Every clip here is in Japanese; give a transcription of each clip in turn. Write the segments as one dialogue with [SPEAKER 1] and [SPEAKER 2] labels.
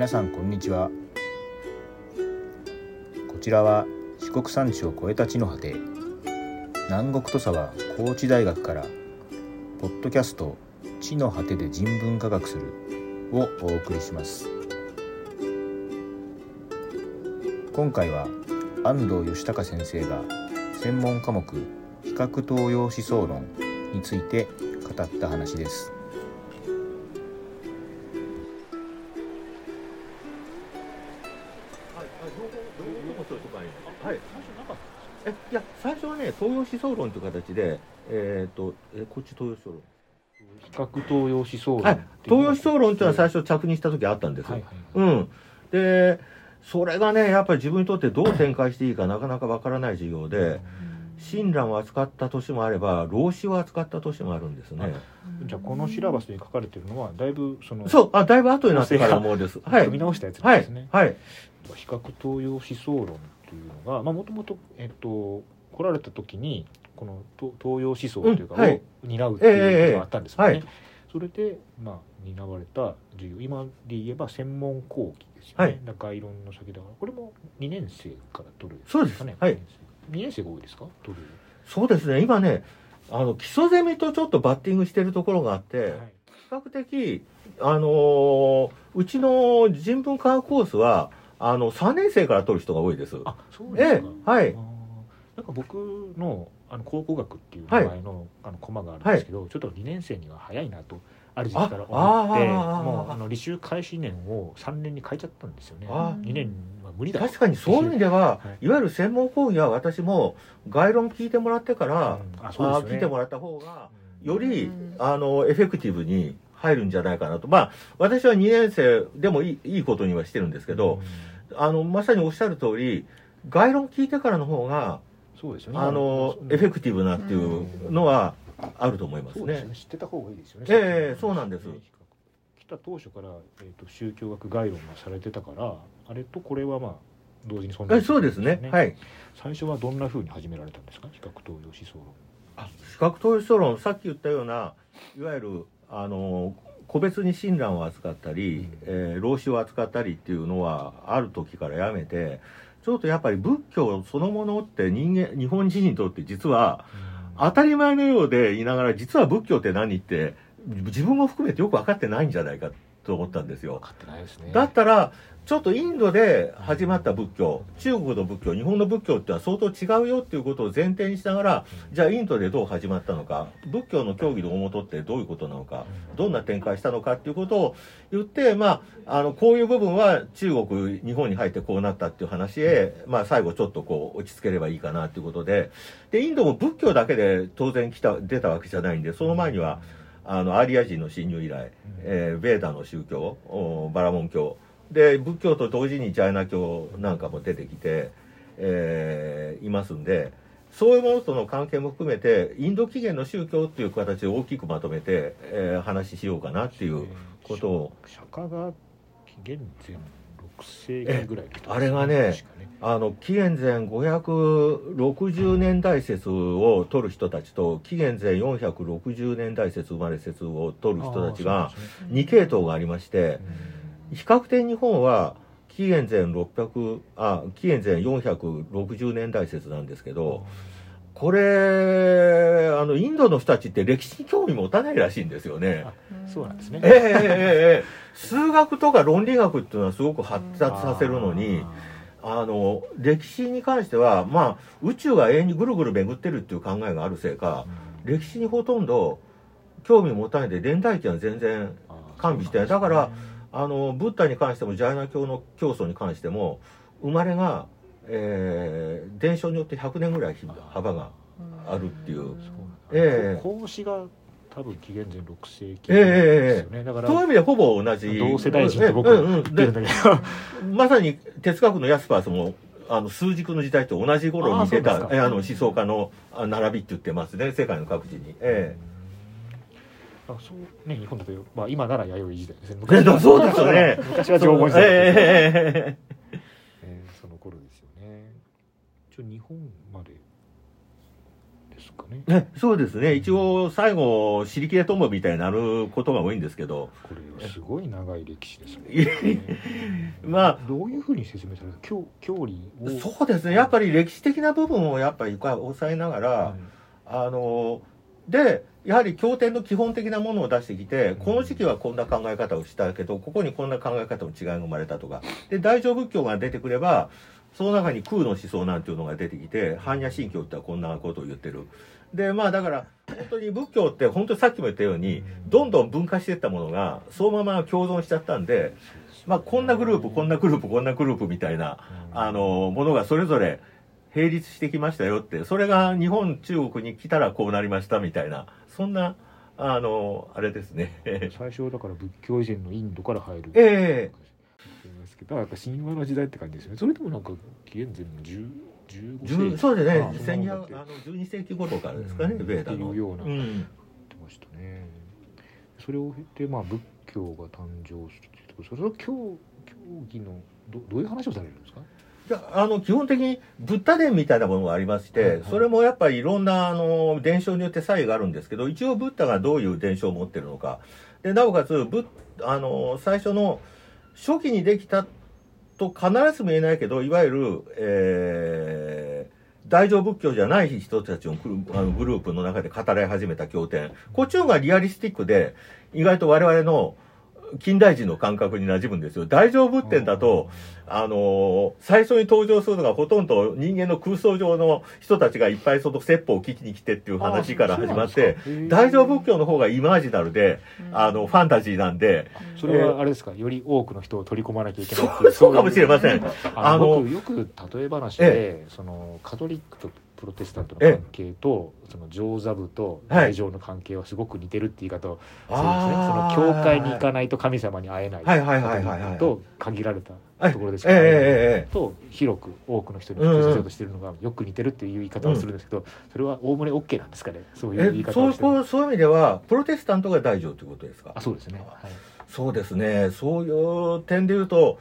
[SPEAKER 1] 皆さんこんにちは。こちらは四国山地を越えた地の果て南国土佐は高知大学からポッドキャスト地の果てで人文科学するをお送りします。今回は安藤義孝先生が専門科目比較東洋思想論について語った話です。
[SPEAKER 2] 洋思想論という形で、えっ、と、え、こっち東洋思想論。
[SPEAKER 1] 比較東洋思想論
[SPEAKER 2] はい。東洋思想論というのは最初着任した時あったんですよ。
[SPEAKER 1] はいはい
[SPEAKER 2] うん。で、それがね、やっぱり自分にとってどう展開していいかなかなかわからない授業で、親鸞を扱った年もあれば、老子を扱った年もあるんですね。
[SPEAKER 3] じゃあこのシラバスに書かれてるのはだいぶその
[SPEAKER 2] そう、あ、だいぶ後になってから思うです。はい
[SPEAKER 3] 組み。直したやつですね。。
[SPEAKER 2] はい。
[SPEAKER 3] 比較東洋思想論というのがまあもともとえっと来られた時にこの東東洋思想というかを担うっていうことがあったんですよね。それでまあ担われた授業今で言えば専門講義ですよね。
[SPEAKER 2] はい
[SPEAKER 3] 概論の先だからこれも2年生から取る
[SPEAKER 2] そうです
[SPEAKER 3] かね。
[SPEAKER 2] はい
[SPEAKER 3] 2年生が多いですか？取る。
[SPEAKER 2] そうですね、今ね、あの、基礎ゼミとちょっとバッティングしてるところがあって、
[SPEAKER 3] はい
[SPEAKER 2] 比較的、あのーうちの人文科学コースは、あの、3年生から取る人が多いです。
[SPEAKER 3] あそうですか。
[SPEAKER 2] ええ、はい
[SPEAKER 3] なんか僕のあの考古学っていう名前の,、あのコマがあるんですけど、ちょっと2年生には早いなとある時期から思って
[SPEAKER 2] ああー
[SPEAKER 3] もうあの履修開始年を3年に変えちゃったんですよね。
[SPEAKER 2] あ。
[SPEAKER 3] 2年は無理だ
[SPEAKER 2] 確かにそういう意味では、
[SPEAKER 3] はい。
[SPEAKER 2] い、わゆる専門講義は私も概論聞いてもらってから、
[SPEAKER 3] うん。あ
[SPEAKER 2] 聞いてもらった方が、
[SPEAKER 3] うん。
[SPEAKER 2] より、
[SPEAKER 4] うん。
[SPEAKER 2] あの、エフェクティブに入るんじゃないかなと。まあ、私は2年生でもいいいいことにはしてるんですけど、あの、まさにおっしゃる通り、概論聞いてからの方が、
[SPEAKER 3] そうですよね。
[SPEAKER 2] あの、エフェクティブなっていうのはあると思いますね。
[SPEAKER 3] そうですよね。知ってた方がいいですよね。
[SPEAKER 2] ええそうなんです。
[SPEAKER 3] 来た当初から、えー、と宗教学概論がされてたからあれとこれはまあ同時に存在
[SPEAKER 2] えそうですね。はい。
[SPEAKER 3] 最初はどんなふうに始められたんですか？比較東洋思想論。
[SPEAKER 2] あ比較統一論、さっき言ったような、いわゆる、あの、個別に親鸞を扱ったり、
[SPEAKER 3] うん。
[SPEAKER 2] えー老子を扱ったりっていうのはある時からやめて、ちょっとやっぱり仏教そのものって人間、日本人にとって実は当たり前のようで言いながら、実は仏教って何って、自分も含めてよく分かってないんじゃないかと思ったんですよ。
[SPEAKER 3] すね。
[SPEAKER 2] だったら、ちょっとインドで始まった仏教、中国の仏教、日本の仏教ってのは相当違うよっていうことを前提にしながら、じゃあインドでどう始まったのか、仏教の教義の大元ってどういうことなのか、どんな展開したのかっていうことを言って、まあ、あの、こういう部分は中国、日本に入ってこうなったっていう話へ、まあ最後ちょっとこう落ち着ければいいかなっていうことで、で、インドも仏教だけで当然来た、出たわけじゃないんで、その前には、あの、アーリア人の侵入以来、えーベーダの宗教、おバラモン教、で、仏教と同時にジャイナ教なんかも出てきて、えーいますんで、そういうものとの関係も含めて、インド起源の宗教っていう形で大きくまとめて、えー話ししようかなっていうことを、
[SPEAKER 3] 釈迦が紀元前6世紀ぐらいの人です
[SPEAKER 2] あれがね
[SPEAKER 3] ね
[SPEAKER 2] あの、紀元前560年代説を取る人たちと、紀元前460年代説生まれ説を取る人たちが
[SPEAKER 3] あ、ーそうですね。
[SPEAKER 2] 2系統がありまして、比較的日本は紀元前600あ紀元前460年代説なんですけどこれあのインドの人たちって歴史に興味持たないらしいんですよね。
[SPEAKER 3] そうなんですね。
[SPEAKER 2] ええええええ数学とか論理学っていうのはすごく発達させるのにあの歴史に関してはまあ宇宙が永遠にぐるぐる巡ってるっていう考えがあるせいか歴史にほとんど興味持たないで現代記は全然完備してないだからあのブッダに関してもジャイナ教の教祖に関しても生まれが、えー伝承によって100年ぐらい幅があるっていう。ええ。
[SPEAKER 3] 孔子が多分紀元前6世紀
[SPEAKER 2] ええ
[SPEAKER 3] ですよね。だから
[SPEAKER 2] そういう意味でほぼ同じ。
[SPEAKER 3] 同世代人と僕
[SPEAKER 2] うんうん
[SPEAKER 3] 言ってるん
[SPEAKER 2] で
[SPEAKER 3] だけど。
[SPEAKER 2] まさに哲学のヤスパースもあの数軸の時代と同じ頃に出た
[SPEAKER 3] あ
[SPEAKER 2] えあの思想家のあ並びって言ってますね。世界の各地に。え
[SPEAKER 3] あそうね日本だと、まあ、今なら弥生時代ですね。
[SPEAKER 2] えええそうですよね。
[SPEAKER 3] 昔は縄文時代その頃ですよね一応日本までですかね。
[SPEAKER 2] ね、そうですね。一応最後尻切れともみたいになることが多いんですけど。
[SPEAKER 3] これはすごい長い歴史ですね。
[SPEAKER 2] まあ
[SPEAKER 3] どういうふうに説明された教教理を。
[SPEAKER 2] そうですね。やっぱり歴史的な部分をやっぱり抑えながら、
[SPEAKER 3] はい。
[SPEAKER 2] あのでやはり経典の基本的なものを出してきてこの時期はこんな考え方をしたけどここにこんな考え方の違いが生まれたとか。で大乗仏教が出てくればその中に空の思想なんていうのが出てきて般若心経ってはこんなことを言ってる。でまあだから本当に仏教って本当にさっきも言ったようにどんどん分化していったものがそのまま共存しちゃったんで、まあ、こんなグループこんなグループこんなグループみたいなあのものがそれぞれ並立してきましたよってそれが日本中国に来たらこうなりましたみたいなそんなあのあれですね。
[SPEAKER 3] 最初はだから仏教以前のインドから入る。
[SPEAKER 2] え
[SPEAKER 3] ですけどやっぱ神話の時代って感じですよね。それでもなんか紀元前の10 15世
[SPEAKER 2] 十
[SPEAKER 3] 紀
[SPEAKER 2] そうですね。
[SPEAKER 3] ああ
[SPEAKER 2] 千
[SPEAKER 3] そんなもんだっ
[SPEAKER 2] あの12世紀頃からですかね、
[SPEAKER 3] うん
[SPEAKER 2] ベーダの。
[SPEAKER 3] ような
[SPEAKER 2] うん。
[SPEAKER 3] てましたね。それを経てまあ仏教が誕生するっていうところそれは教教義のどどういう話をされるんですか？
[SPEAKER 2] いやあの基本的にブッダ伝みたいなものがありまして、
[SPEAKER 3] はいはい。
[SPEAKER 2] それもやっぱりいろんなあの伝承によって差異があるんですけど一応ブッダがどういう伝承を持ってるのか。でなおかつブッあの最初の初期にできたと必ずしも言えないけどいわゆる、えー大乗仏教じゃない人たちのグあのグループの中で語られ始めた経典。こっちの方がリアリスティックで意外と我々の近代人の感覚に馴染むんですよ。大乗仏典だと、あのー最初に登場するのがほとんど人間の空想上の人たちがいっぱいその説法を聞きに来てっていう話から始まって、大乗仏教の方がイマージナルで、あの、ファンタジーなんで、
[SPEAKER 3] それはあれですか？より多くの人を取り込まなきゃいけないってい
[SPEAKER 2] そうそうかもしれません。
[SPEAKER 3] あのよく例え話で、そのカトリックとプロテスタントの関係と、その上座部と大乗の関係はすごく似てるって言い方をするんですね、
[SPEAKER 2] あー。
[SPEAKER 3] その教会に行かないと神様に会えない
[SPEAKER 2] はいはいはいはいはい
[SPEAKER 3] と限られた
[SPEAKER 2] はい
[SPEAKER 3] ところでしか会えない、
[SPEAKER 2] ええええ。
[SPEAKER 3] と広く多くの人に普及させようとしてるのがよく似てるっていう言い方をするんですけど、それはおおむね OK なんですかね。そういう言い方をしてる。
[SPEAKER 2] こうそういう意味では、プロテスタントが大乗ということですか？
[SPEAKER 3] あそうですね、はい。
[SPEAKER 2] そうですね。そういう点で言うと、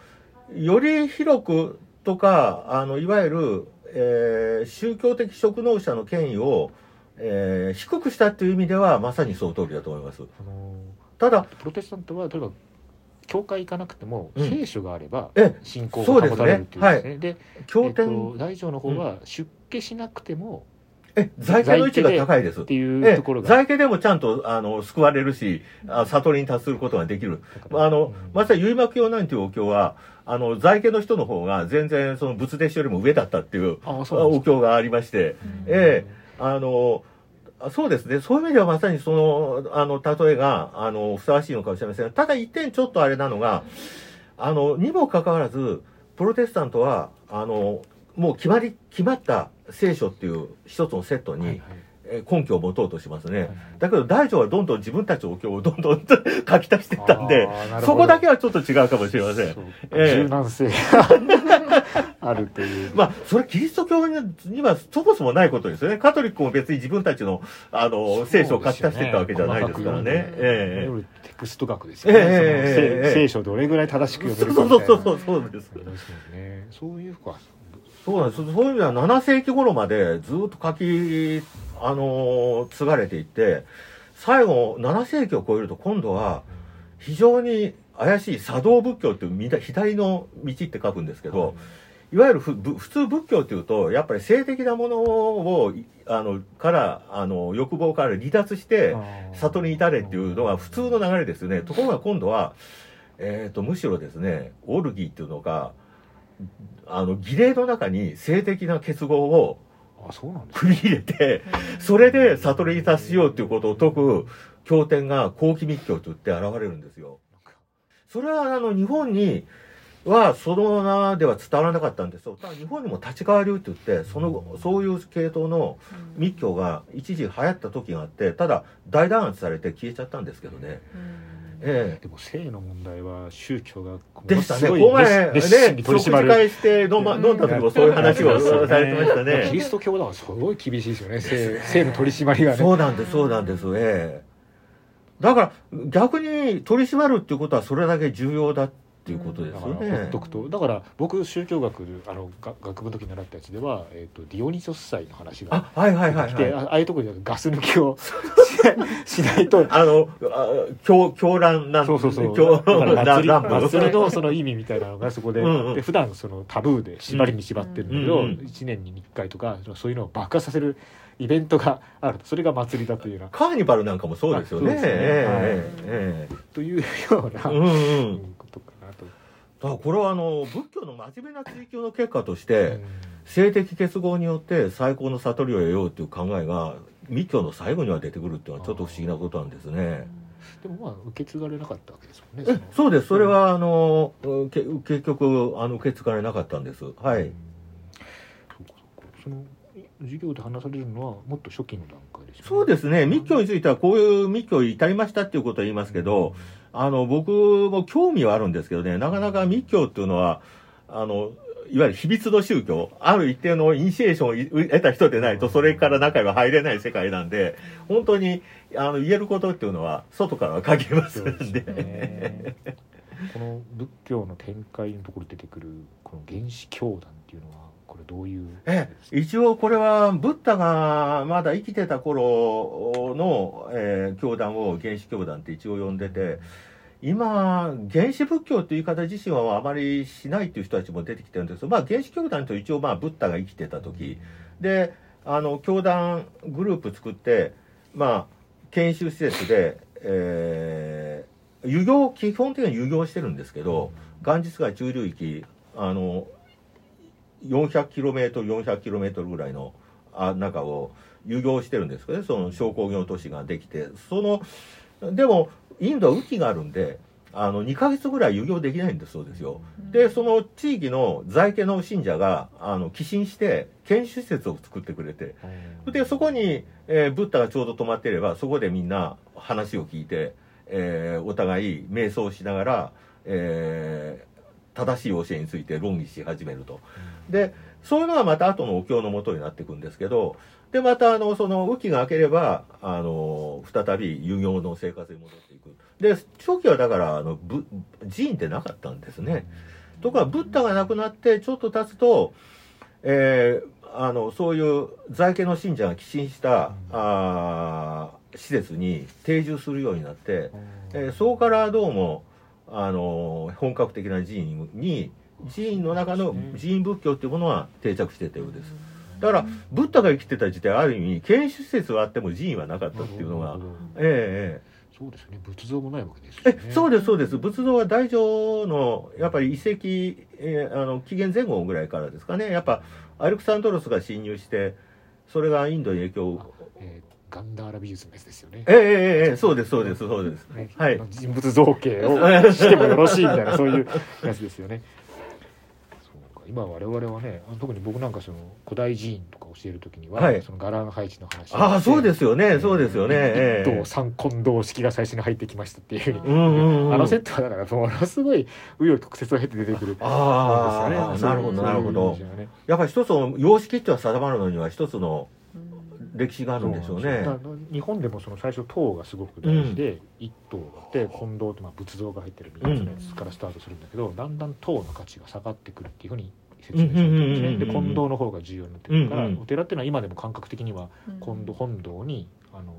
[SPEAKER 2] より広くとか、あの、いわゆる、えー宗教的職能者の権威を、えー低くしたっていう意味では、まさにその通りだと思います。
[SPEAKER 3] あの
[SPEAKER 2] ただ、
[SPEAKER 3] プロテスタントは例えば教会行かなくても
[SPEAKER 2] うん。
[SPEAKER 3] 聖書があれば
[SPEAKER 2] え、
[SPEAKER 3] 信仰が保たれるっていうんですね。で
[SPEAKER 2] 経典、
[SPEAKER 3] え大乗の方は出家しなくても
[SPEAKER 2] え、在家の位置が高いです。
[SPEAKER 3] っ。ていう
[SPEAKER 2] え
[SPEAKER 3] ところが、
[SPEAKER 2] 在家でもちゃんと、あの、救われるし、あ悟りに達することができる。あの、
[SPEAKER 3] うん。
[SPEAKER 2] まさに結幕教なんていうお経は、あの、在家の人の方が全然その仏弟子よりも上だったっていうお経がありまして、ええあの、あそうですね。そういう意味ではまさにその、あの、例えが、あの、ふさわしいのかもしれませんが、ただ一点ちょっとあれなのが、あの、にもかかわらず、プロテスタントは、あの、もう決まり、決まった聖書っていう一つのセットに、
[SPEAKER 3] はいはい。
[SPEAKER 2] えー根拠を持とうとしますね。
[SPEAKER 3] はい
[SPEAKER 2] だけど大乗はどんどん自分たちのお経をどんどん 書き足していったんでそこだけはちょっと違うかもしれません
[SPEAKER 3] そう
[SPEAKER 2] ええ
[SPEAKER 3] 柔軟性が あるという。
[SPEAKER 2] まあそれキリスト教にはそもそもないことですよねカトリックも別に自分たちのあの聖書を書き足していったわけじゃないですからねえ
[SPEAKER 3] いわゆるテクスト学ですよね。
[SPEAKER 2] ええ
[SPEAKER 3] その
[SPEAKER 2] ええ
[SPEAKER 3] 聖聖書をどれぐらい正しく
[SPEAKER 2] え
[SPEAKER 3] 読
[SPEAKER 2] そう
[SPEAKER 3] めるかみたいな。
[SPEAKER 2] そうそうそうそうです
[SPEAKER 3] ね。そういうか。
[SPEAKER 2] そうなんです。そういう意味では7世紀頃までずっと書きあの継がれていって最後7世紀を超えると今度は非常に怪しい茶道仏教っていう左の道って書くんですけど、いわゆる普通仏教っていうとやっぱり性的なものをいあのからあの欲望から離脱して悟りに至れっていうのが普通の流れですよね。ところが今度は、えー、とむしろですねオルギーっていうのがあの儀礼の中に性的な結合を
[SPEAKER 3] あ、そうなんです
[SPEAKER 2] 繰り入れてそれで悟りに達しようっていうことを説く経典が後期密教といって現れるんですよ。それはあの日本にはそのままでは伝わらなかったんですよ。ただ日本にも立川流って言ってそのそういう系統の密教が一時流行った時があってただ大弾圧されて消えちゃったんですけどね。ええ
[SPEAKER 3] でも性の問題は宗教が
[SPEAKER 2] でしたね。この前ね。食事会して飲,、ま、飲んだ時もそういう話をされてました
[SPEAKER 3] キ
[SPEAKER 2] ね。
[SPEAKER 3] リスト教だからすごい厳しいですよね。性性の取り締まりがね。
[SPEAKER 2] そうなんです、そうなんです。ええだから逆に取り締まるっていうことはそれだけ重要だってっていうことです
[SPEAKER 3] だから
[SPEAKER 2] よね
[SPEAKER 3] ほっとくと。だから僕宗教学あのが学部の時に習ったやつでは、えー、とディオニソス祭の話が
[SPEAKER 2] あはいはいはいはい。
[SPEAKER 3] あああいうところでガス抜きを ししないと。
[SPEAKER 2] あのあ狂狂乱なん
[SPEAKER 3] そうそうそう。
[SPEAKER 2] 狂乱乱
[SPEAKER 3] 祭りのその意味みたいなのがそこで
[SPEAKER 2] うんうん。
[SPEAKER 3] で普段そのタブーで縛りに縛ってるんだけど、
[SPEAKER 2] うんうん
[SPEAKER 3] 1年に1回とかそういうのを爆破させるイベントがあるそれが祭りだというような。
[SPEAKER 2] カーニバルなんかもそうですよね。
[SPEAKER 3] ね。
[SPEAKER 2] えええ
[SPEAKER 3] というような、
[SPEAKER 2] えうんう
[SPEAKER 3] うん。
[SPEAKER 2] だからこれはあの仏教の真面目な追求の結果として、
[SPEAKER 3] うん
[SPEAKER 2] 性的結合によって最高の悟りを得ようという考えが密教の最後には出てくるっていうのはちょっと不思議なことなんですね。
[SPEAKER 3] でもまあ受け継がれなかったわけですもんね。
[SPEAKER 2] えそうですそれはあのけ結局あの受け継がれなかったんです。はい。
[SPEAKER 3] うんその授業で話されるのはもっと初期の段階ですよね。
[SPEAKER 2] そうですね密教についてはこういう密教に至りましたっていうことを言いますけど、あの僕も興味はあるんですけどねなかなか密教っていうのはあのいわゆる秘密の宗教ある一定のイニシエーションを得た人でないとそれから中には入れない世界なんで本当にあの言えることっていうのは外からは限りますんで。
[SPEAKER 3] ね。この仏教の展開のところに出てくるこの原始教団っていうのはこれどういう？
[SPEAKER 2] え、一応これはブッダがまだ生きてた頃の、えー教団を原始教団って一応呼んでて今原始仏教という言い方自身はあまりしないっていう人たちも出てきてるんですけど、まあ、原始教団と一応まあブッダが生きてた時。であの教団グループ作ってまあ研修施設で、えー遊行基本的には遊行してるんですけどガンジス川中流域あの 400km400km ぐらいのあ中を遊行してるんですけどねその小工業都市ができてそのでもインドは雨季があるんであの2ヶ月ぐらい遊行できないんですそうですよ。でその地域の在家の信者があの寄進して研修施設を作ってくれて。でそこに、えーブッダがちょうど泊まっていればそこでみんな話を聞いて、えーお互い瞑想しながら、えー正しい教えについて論議し始めると。でそういうのがまた後のお経のもとになっていくんですけどでまたあのその雨季が明ければあの再び遊行の生活に戻っていく。で初期はだからあのぶ寺院ってなかったんですね。ところがブッダが亡くなってちょっと経つと、えーあのそういう在家の信者が寄進した、あー施設に定住するようになって、えーそこからどうもあの本格的な寺院に寺院の中の寺院仏教っていうものは定着してたようです。だからブッダが生きてた時代ある意味研修施設はあっても寺院はなかったっていうのがえええ
[SPEAKER 3] そうですね。仏像もないわけですね。
[SPEAKER 2] えそうですそうです。仏像は大乗のやっぱり遺跡、えーあの紀元前後ぐらいからですかね。やっぱアレクサンドロスが侵入してそれがインドに影響を
[SPEAKER 3] えーガンダーラ美術のやつですよね。
[SPEAKER 2] ええええええそうですそうですそうです。
[SPEAKER 3] ね
[SPEAKER 2] はい。
[SPEAKER 3] 人物造形を してもよろしいみたいなそういうやつですよね。そうか。今我々はね特に僕なんかその古代寺院とか教える時には、
[SPEAKER 2] はい。
[SPEAKER 3] その伽藍配置の話
[SPEAKER 2] ああそうですよねそうですよねええ。
[SPEAKER 3] 一等三根堂式が最初に入ってきましたっていう。ふうに、
[SPEAKER 2] うんうんうん。
[SPEAKER 3] あのセットはだからものすごい紆余曲折を経て出てくる。
[SPEAKER 2] ああ、
[SPEAKER 3] ね。
[SPEAKER 2] なるほどなるほど。やっぱり一つの様式っては定まるのには一つの歴史があるんでしょうね。
[SPEAKER 3] 日本でもその最初塔がすごく大事で、一塔があって金堂ってまあ仏像が入ってる3つのやつからスタートするんだけど、だんだん塔の価値が下がってくるっていうふうに説明されてるんで金堂の方が重要になってくるから、お寺っていうのは今でも感覚的には金堂本堂にあの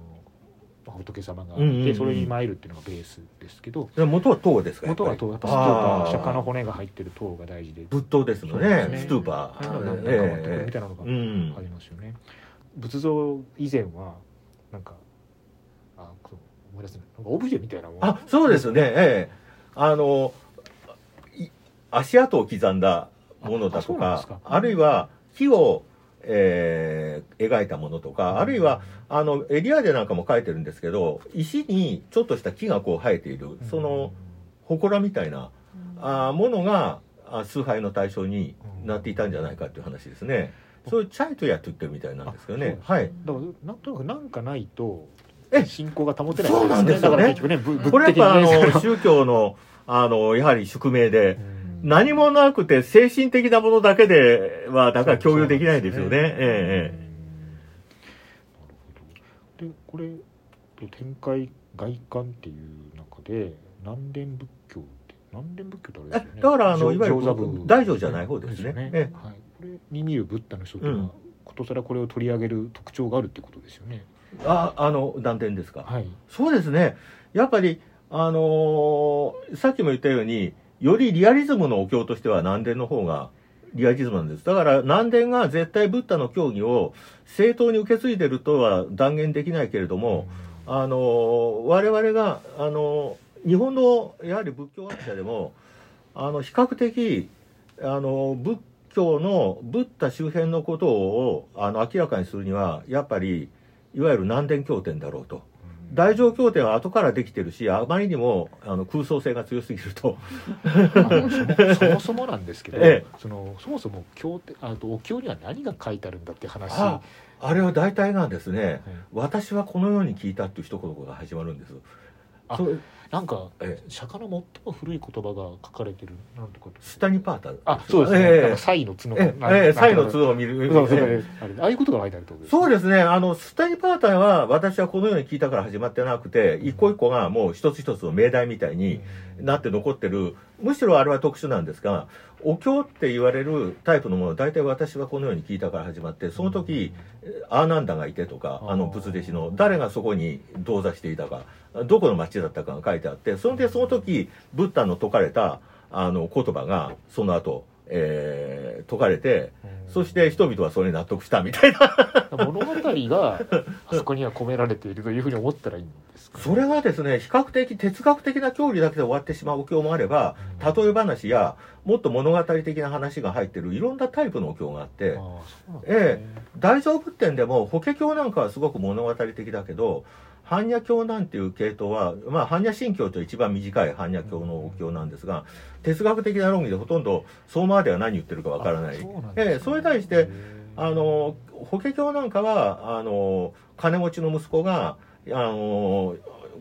[SPEAKER 3] 仏様があって、それに参るっていうのがベースですけど。
[SPEAKER 2] で元は塔ですか
[SPEAKER 3] 元は塔やっぱストーパー釈迦の骨が入ってる塔が大事で。
[SPEAKER 2] 仏塔ですの
[SPEAKER 3] そうですね。
[SPEAKER 2] ねストゥーパー。
[SPEAKER 3] みたいなのが
[SPEAKER 2] うん
[SPEAKER 3] ありますよね。仏像以前はなんかあそう思い出せない。なんかオブジェみたいなもん。
[SPEAKER 2] あそうですね。ええ。あのい足跡を刻んだものだとかあるいは木を、えー描いたものとかあるいはあのエリアでなんかも書いてるんですけど石にちょっとした木がこう生えているその祠みたいなあーものがあ崇拝の対象になっていたんじゃないかっていう話ですね。そういうチャイトやって言ってるみたいなんですけどね。
[SPEAKER 3] あ
[SPEAKER 2] はい。
[SPEAKER 3] だからなんとなくなんかないと
[SPEAKER 2] え
[SPEAKER 3] 信仰が保てない。
[SPEAKER 2] そうなんですよね。
[SPEAKER 3] だから結局ねぶ
[SPEAKER 2] これやっぱあの宗教のあのやはり宿命で。
[SPEAKER 3] うん。
[SPEAKER 2] 何もなくて精神的なものだけではだから共有できないですよね。ええ
[SPEAKER 3] うん。なるほど。でこれ展開外観っていう中で南伝仏教って南伝仏教ってあれですよね。
[SPEAKER 2] だからあのいわゆる大乗じゃない方ですね。
[SPEAKER 3] よね。
[SPEAKER 2] え。
[SPEAKER 3] はい、これに見るブッダの人っていうのは、
[SPEAKER 2] うん。
[SPEAKER 3] ことさらこれを取り上げる特徴があるってことですよね。
[SPEAKER 2] ああの断点ですか、
[SPEAKER 3] はい。
[SPEAKER 2] そうですね。やっぱりあのーさっきも言ったようによりリアリズムのお経としては南伝の方がリアリズムなんです。だから南伝が絶対ブッダの教義を正当に受け継いでるとは断言できないけれども、あのー我々が、あのー日本のやはり仏教学者でもあの比較的、あのー仏教のブッダ周辺のことをあの明らかにするにはやっぱりいわゆる南伝経典だろうと。大乗経典は後からできてるしあまりにもあの空想性が強すぎると。
[SPEAKER 3] そもそもそもなんですけど、
[SPEAKER 2] ええ。
[SPEAKER 3] そのそもそも経典あとお経には何が書いてあるんだって話。
[SPEAKER 2] ああれは大体がですね。
[SPEAKER 3] はい
[SPEAKER 2] 私はこのように聞いたっていう一言が始まるんです。
[SPEAKER 3] あ
[SPEAKER 2] それ
[SPEAKER 3] なんか
[SPEAKER 2] ええ。
[SPEAKER 3] 釈迦の最も古い言葉が書かれてる。なんとかと？
[SPEAKER 2] スタニパータ
[SPEAKER 3] あそうですね、
[SPEAKER 2] ええ。
[SPEAKER 3] サイの角
[SPEAKER 2] ええ。ええサイの角を見る。
[SPEAKER 3] あれ。ああいうことが書いてあると
[SPEAKER 2] そうですね。あのスタニパータは私はこのように聞いたから始まってなくて一個一個がもう一つ一つの命題みたいになって残ってる。むしろあれは特殊なんですがお経って言われるタイプのもの大体私はこのように聞いたから始まってその時アーナンダがいてとかあの仏弟子の誰がそこに同座していたかどこの町だったかが書いてあってそれでその時ブッダの説かれたあの言葉がその後、えー説かれて
[SPEAKER 3] うん。
[SPEAKER 2] そして人々はそれに納得したみたいな。
[SPEAKER 3] 物語があそこには込められているというふうに思ったらいいんですか、
[SPEAKER 2] それがですね比較的哲学的な教理だけで終わってしまうお経もあれば例え話やもっと物語的な話が入ってるいろんなタイプのお経があって
[SPEAKER 3] ああそうなんですね。
[SPEAKER 2] 大乗仏典でも法華経なんかはすごく物語的だけど般若経なんていう系統は、まあ、般若心経と一番短い般若経のお経なんですが哲学的な論議でほとんど相馬では何言ってるかわからない。
[SPEAKER 3] あそね
[SPEAKER 2] ええそれに対してあの法華経なんかはあの金持ちの息子があの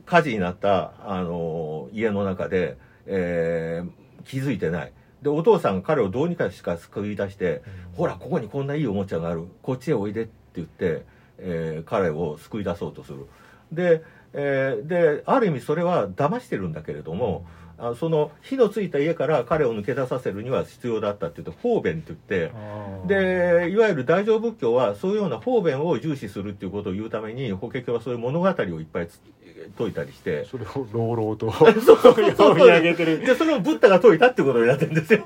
[SPEAKER 2] 火事になったあの家の中で、えー気づいてない。でお父さんが彼をどうにかしか救い出してほらここにこんないいおもちゃがある。こっちへおいでって言って、えー彼を救い出そうとするで,、えーである意味それは騙してるんだけれども、あその火のついた家から彼を抜け出させるには必要だったって言って方便って言ってでいわゆる大乗仏教はそういうような方便を重視するっていうことを言うために法華経はそういう物語をいっぱいつ説いたりして。
[SPEAKER 3] それを朗々と
[SPEAKER 2] そうそうそう。
[SPEAKER 3] 読み上げてる。
[SPEAKER 2] でそれをブッダが説いたってことになってるんですよ。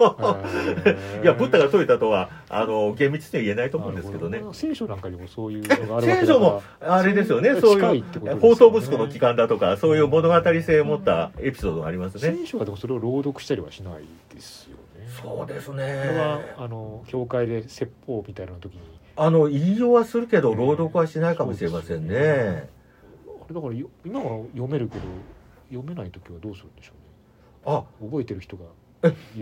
[SPEAKER 2] いやブッダが説いたとはあの厳密には言えないと思うんですけどね。
[SPEAKER 3] 聖書なんかにもそういうのがある
[SPEAKER 2] 聖書もあれですよね。
[SPEAKER 3] そう
[SPEAKER 2] いう
[SPEAKER 3] ですよね。
[SPEAKER 2] 息子の帰還だとかそういう物語性を持ったエピソードがありますね。
[SPEAKER 3] 聖書はでもそれを朗読したりはしないですよね。
[SPEAKER 2] そうです
[SPEAKER 3] これは
[SPEAKER 2] ね
[SPEAKER 3] あの教会で説法みたいな時に。
[SPEAKER 2] あの言いようはするけど朗読はしないかもしれませんね
[SPEAKER 3] あれだからよ今は読めるけど読めない時はどうするんでしょ
[SPEAKER 2] あ
[SPEAKER 3] うね。覚えてる人が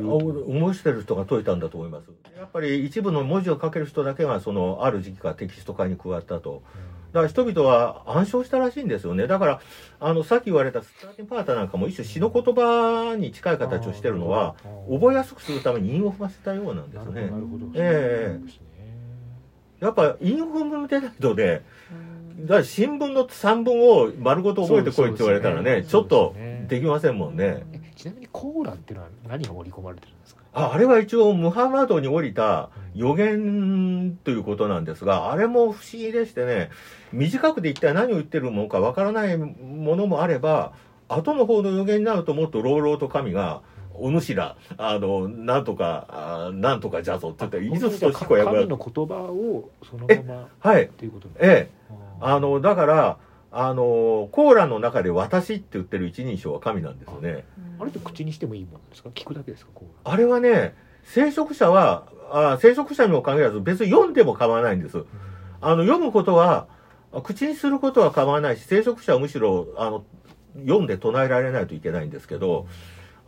[SPEAKER 2] 思いしてる人が解いたんだと思います。やっぱり一部の文字を書ける人だけがそのある時期からテキスト化に加わったと。だから人々は暗唱したらしいんですよね。だからあのさっき言われたスターティンパーターなんかも一種詩の言葉に近い形をしてるのは覚えやすくするために韻を踏ませたようなんですね。
[SPEAKER 3] なるほど。
[SPEAKER 2] ええ。
[SPEAKER 3] そうなんですね。
[SPEAKER 2] やっぱ韻を踏むでないとねだから新聞の3文を丸ごと覚えてこいって言われたらねち
[SPEAKER 3] そう
[SPEAKER 2] ょっと
[SPEAKER 3] で
[SPEAKER 2] きませんもんね。
[SPEAKER 3] えちなみにコーランっていうのは何が盛り込まれてるんですか？
[SPEAKER 2] ああれは一応ムハンマドに降りた予言ということなんですがあれも不思議でしてね短くで一体何を言ってるものかわからないものもあれば後の方の予言になるともっと朗々と神が「お主らあのなんとかあなんとかじゃぞ」って言って「いずつと彦役が
[SPEAKER 3] 神の言葉をそのまま
[SPEAKER 2] はい。
[SPEAKER 3] っていうこと
[SPEAKER 2] ええ。
[SPEAKER 3] あ
[SPEAKER 2] あのだからあのコーランの中で「私」って言ってる一人称は神なんですよね。
[SPEAKER 3] あれって口にしてもいいものですか？聞くだけですか？コーラ。
[SPEAKER 2] あれはね聖職者はあ聖職者にも限らず別に読んでも構わないんです。あの読むことは口にすることは構わないし聖職者はむしろあの読んで唱えられないといけないんですけど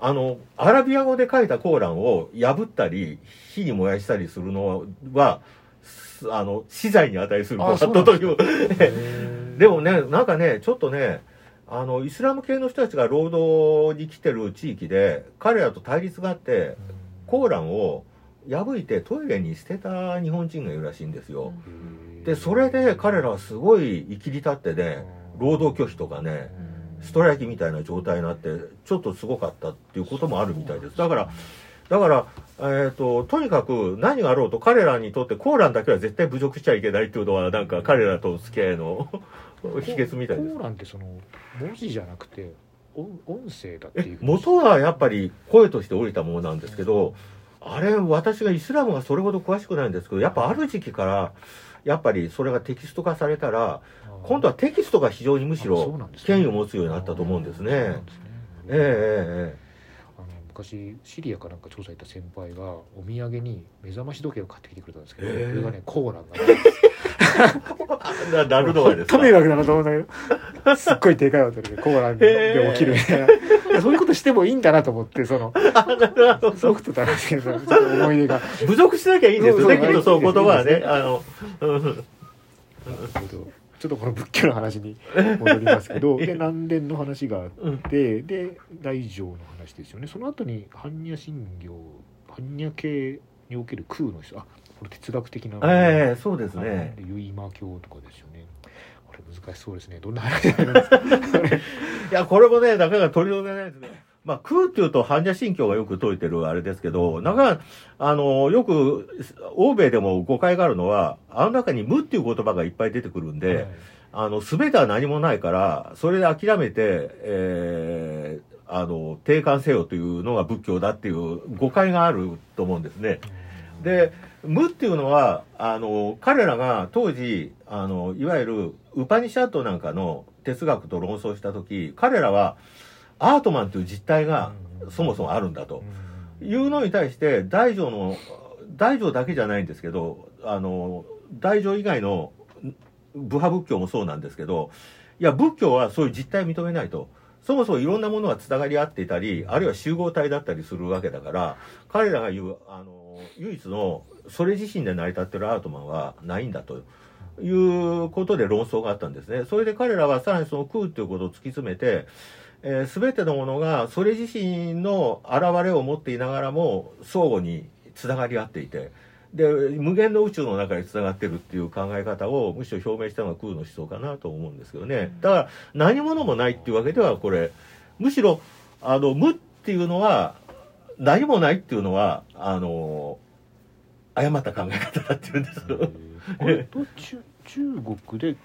[SPEAKER 2] あのアラビア語で書いたコーランを破ったり火に燃やしたりするのはすあの死罪に値することだったという。でもねなんかねちょっとねあのイスラム系の人たちが労働に来てる地域で彼らと対立があってコーランを破いてトイレに捨てた日本人がいるらしいんですよ。でそれで彼らはすごい生きり立ってね労働拒否とかねストライキみたいな状態になってちょっとすごかったっていうこともあるみたいです。だからだから、えー、ととにかく何があろうと彼らにとってコーランだけは絶対侮辱しちゃいけないっていうのはなんか彼らとの付き合いの秘訣みたいです。
[SPEAKER 3] コーランってその文字じゃなくて音音声だってい
[SPEAKER 2] え
[SPEAKER 3] う
[SPEAKER 2] 元はやっぱり声として降りたものなんですけどあれ私がイスラムがそれほど詳しくないんですけどやっぱある時期からやっぱりそれがテキスト化されたら今度はテキストが非常にむしろ権威を持つようになったと思うんですね。
[SPEAKER 3] 昔シリアかなんか調査行った先輩がお土産に目覚まし時計を買ってきてくれたんですけど、
[SPEAKER 2] へえ。
[SPEAKER 3] それがねコーランが
[SPEAKER 2] えな なるのがですか
[SPEAKER 3] と迷惑だなと思うんだけど。すっごいでかい音でコーランで起きるみたいな。そういうことしてもいいんだなと思ってそのソフトだなっていうのはちょっと思い出が。
[SPEAKER 2] 侮辱しなきゃいいんですよねきっとそう言葉はいね。あの、うん。
[SPEAKER 3] なるほどちょっとこの仏教の話に戻りますけど で南伝の話があってで大乗の話ですよね。その後に般若心経般若系における空の人あこれ哲学的な
[SPEAKER 2] ええそうですね。
[SPEAKER 3] で結馬経とかですよね。これ難しそうですね。どんな話になるんですか？
[SPEAKER 2] いやこれもねなかなか取り留めないですねまあ、空っていうと般若心経がよく説いてるあれですけど、なんか、あの、よく、欧米でも誤解があるのは、あの中に無っていう言葉がいっぱい出てくるんで、
[SPEAKER 3] はい
[SPEAKER 2] あの、すべては何もないから、それで諦めて、えーあの、定冠せよというのが仏教だっていう誤解があると思うんですね。で、無っていうのは、あの、彼らが当時、あの、いわゆるウパニシャットなんかの哲学と論争した時、彼らはアートマンという実態がそもそもあるんだと。いうのに対して大乗の大乗だけじゃないんですけどあの大乗以外の部派仏教もそうなんですけどいや仏教はそういう実態を認めないと。そもそもいろんなものがつながり合っていたりあるいは集合体だったりするわけだから彼らが言うあの唯一のそれ自身で成り立ってるアートマンはないんだと。いうことで論争があったんですね。それで彼らはさらにその空ということを突き詰めてえー、全てのものがそれ自身の現れを持っていながらも相互につながり合っていてで無限の宇宙の中につながってるっていう考え方をむしろ表明したのが空の思想かなと思うんですけどね。だから何者もないっていうわけではこれむしろあの無っていうのは何もないっていうのはあの誤った考え方だっていうんです
[SPEAKER 3] えーこれと中中国で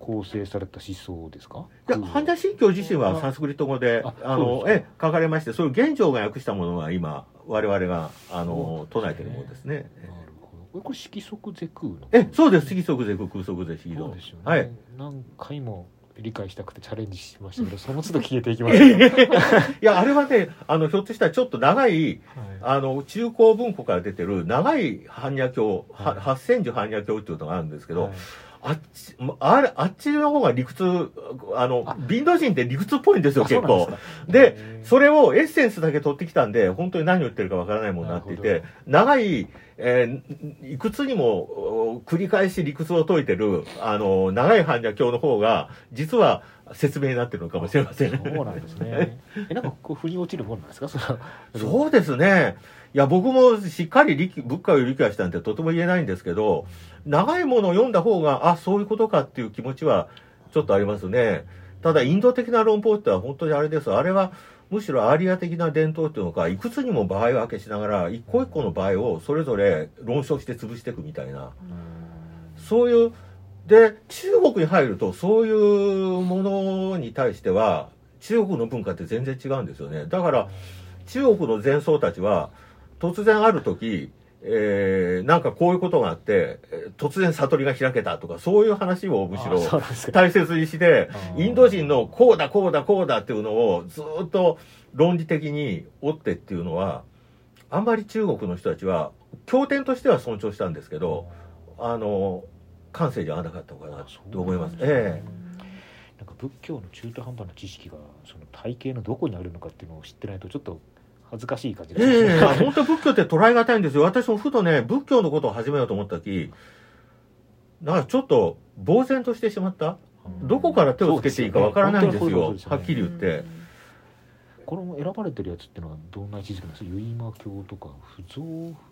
[SPEAKER 3] 構成された思想ですか？
[SPEAKER 2] いや、般若心経自身はサンスクリット語で、
[SPEAKER 3] あ
[SPEAKER 2] あの、え、書かれまして、そういう現状が訳したものが今、我々が、あの、唱えてるものですね。
[SPEAKER 3] これ色即是空の。
[SPEAKER 2] え、そうです。色即是空、空即是非道。
[SPEAKER 3] そうですよね、
[SPEAKER 2] はい。
[SPEAKER 3] 何回も理解したくてチャレンジしましたけど その都度消えていきましたね、
[SPEAKER 2] いや、あれはね、あの、ひょっとしたらちょっと長い、
[SPEAKER 3] はい。
[SPEAKER 2] あの、中高文庫から出てる長い般若経、は
[SPEAKER 3] はい。
[SPEAKER 2] 八千字般若経っていうのがあるんですけど、
[SPEAKER 3] はい
[SPEAKER 2] あっち、あれ、あっちの方が理屈、あの
[SPEAKER 3] あ、
[SPEAKER 2] ビンド人って理屈っぽいんですよ、結構。
[SPEAKER 3] で
[SPEAKER 2] それをエッセンスだけ取ってきたんで、本当に何を言ってるかわからないものになってい
[SPEAKER 3] な
[SPEAKER 2] て、長い、えーいくつにもお繰り返し理屈を解いてる、あの、長い般若経の方が、実は説明になってるのかもしれません。
[SPEAKER 3] そうなんですね。えなんかこう腑に落ちるもんなんですか？それは
[SPEAKER 2] そうですね。いや、僕もしっかり理仏教を理解したんてとても言えないんですけど、長いものを読んだ方が、あ、そういうことかっていう気持ちはちょっとありますね。ただ、インド的な論法っては本当にあれです。あれは、むしろアーリア的な伝統っていうのか、いくつにも場合分けしながら、一個一個の場合をそれぞれ論証して潰していくみたいな。そういう、で、中国に入ると、そういうものに対しては、中国の文化って全然違うんですよね。だから、中国の前僧たちは、突然ある時、えー、なんかこういうことがあって、えー突然悟りが開けたとか、そういう話をむしろ大切にしてインド人のこうだこうだこうだっていうのをずっと論理的に追ってっていうのは、あんまり中国の人たちは、経典としては尊重したんですけど、あの、感性じゃなかったのかなと思います。
[SPEAKER 3] なんか仏教の中途半端な知識がその体系のどこにあるのかっていうのを知ってないとちょっと恥ずかしい感じ
[SPEAKER 2] えええ
[SPEAKER 3] ですね。
[SPEAKER 2] 本当仏教って捉え難いんですよ。私もふとね、仏教のことを始めようと思った時、なんかちょっと呆然としてしまった？どこから手をつけていいかわからないんですよ。
[SPEAKER 3] すよね
[SPEAKER 2] はっきり言って。
[SPEAKER 3] この選ばれてるやつっていうのはどんな位置づけなんですか？結馬教とか不増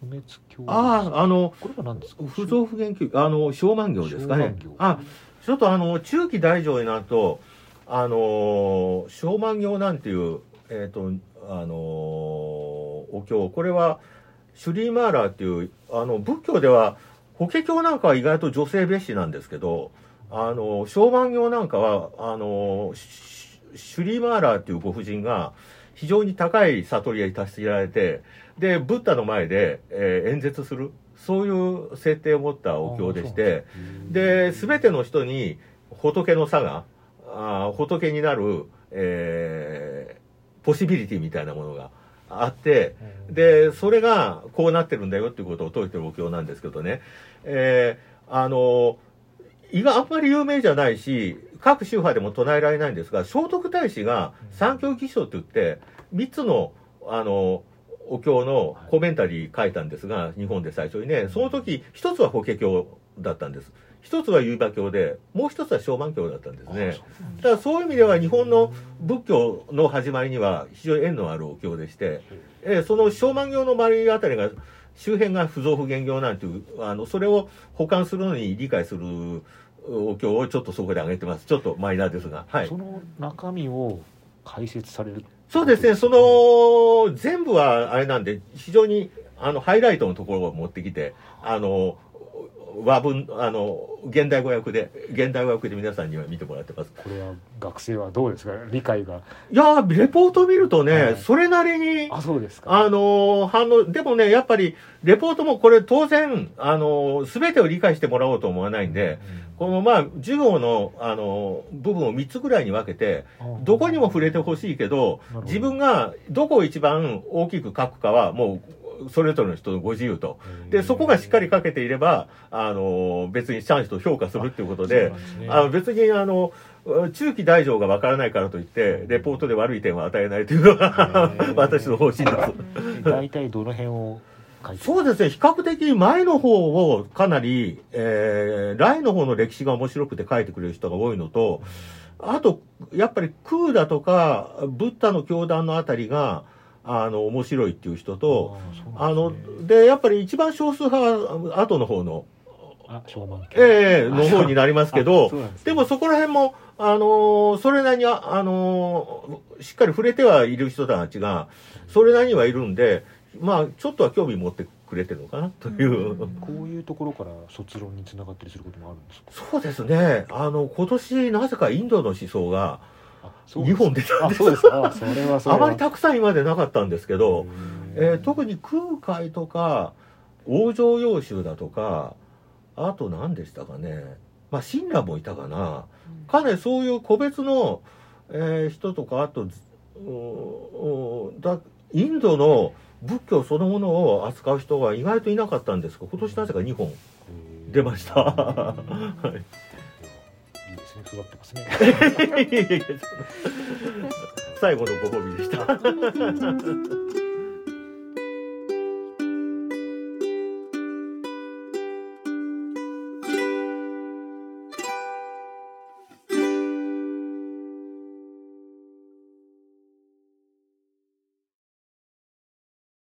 [SPEAKER 3] 不滅教
[SPEAKER 2] ああ、あの、
[SPEAKER 3] これは何ですか？
[SPEAKER 2] 不増不減教、あの、小満行ですかね。あ、ちょっとあの、中期大乗になると、あの小万行なんていうえっ、とあのお経。これはシュリーマーラーっていうあの仏教では法華経なんかは意外と女性蔑視なんですけどあの小万行なんかはあのシュリーマーラーっていうご婦人が非常に高い悟りに達しられてでブッダの前で、えー演説する。そういう設定を持ったお経でしてで全ての人に仏の差があー仏になる、えーポシビリティみたいなものがあってでそれがこうなってるんだよっていうことを説いてるお経なんですけどね、えーあの胃があんまり有名じゃないし各宗派でも唱えられないんですが聖徳太子が三教義書って言って3つのあのお経のコメンタリー書いたんですが日本で最初にね。その時一つは法華経だったんです。一つは結馬経でもう一つは小満経だったんですね。だからそういう意味では日本の仏教の始まりには非常に縁のあるお経でして、えーその小満行の周りあたりが周辺が不増不減行なんていうあのそれを保管するのに理解するお経をちょっとそこで挙げてます。ちょっとマイナーですが。はい。
[SPEAKER 3] その中身を解説される。
[SPEAKER 2] そうですね。その全部はあれなんで非常にあのハイライトのところを持ってきてあの和文あの現代語訳で現代語訳で皆さんには見てもらってます。
[SPEAKER 3] これは学生はどうですか？理解が。
[SPEAKER 2] いやーレポート見るとね、
[SPEAKER 3] はい。
[SPEAKER 2] それなりに
[SPEAKER 3] あそうですか。
[SPEAKER 2] あのー反応、でもね、やっぱり、レポートもこれ当然、あのすべてを理解してもらおうと思わないんで、このまあ、授業の、あのー部分を3つぐらいに分けて、どこにも触れてほしいけど。自分がどこを一番大きく書くかは、もう、それぞれの人のご自由と。で、そこがしっかり書けていれば、あのー別にちゃんと評価するっていうことで、あの別にあの中期大乗がわからないからといってレポートで悪い点は与えないというのが私の方針です。
[SPEAKER 3] 大体どの辺を
[SPEAKER 2] そうですね、比較的前の方をかなり、えー、来の方の歴史が面白くて書いてくれる人が多いのと、あと、やっぱり空だとか、ブッダの教団のあたりが、あの、面白いっていう人と、あの、で、やっぱり一番少数派は後の方の、ええの方になりますけど、
[SPEAKER 3] ですね。
[SPEAKER 2] でもそこら辺も、あのーそれなりに、ああのーしっかり触れてはいる人たちが、それなりにはいるんで、まあ、ちょっとは興味持ってくれてるのかなという。
[SPEAKER 3] こういうところから卒論につながったりすることもあるんですか？
[SPEAKER 2] そうですね。あの、今年、なぜかインドの思想が2本出たん
[SPEAKER 3] あ
[SPEAKER 2] です
[SPEAKER 3] そうです。かあそれはそれは
[SPEAKER 2] あまりたくさん今までなかったんですけど、えー特に空海とか、往生要集だとか、あと何でしたかね？まあ、親鸞もいたかな。かなりそういう個別の、えー人とか、あと、だインドの仏教そのものを扱う人が意外といなかったんですが、今年なぜか2本出ました。は い
[SPEAKER 3] いいですね育ってますね
[SPEAKER 2] 最後のご褒美でした。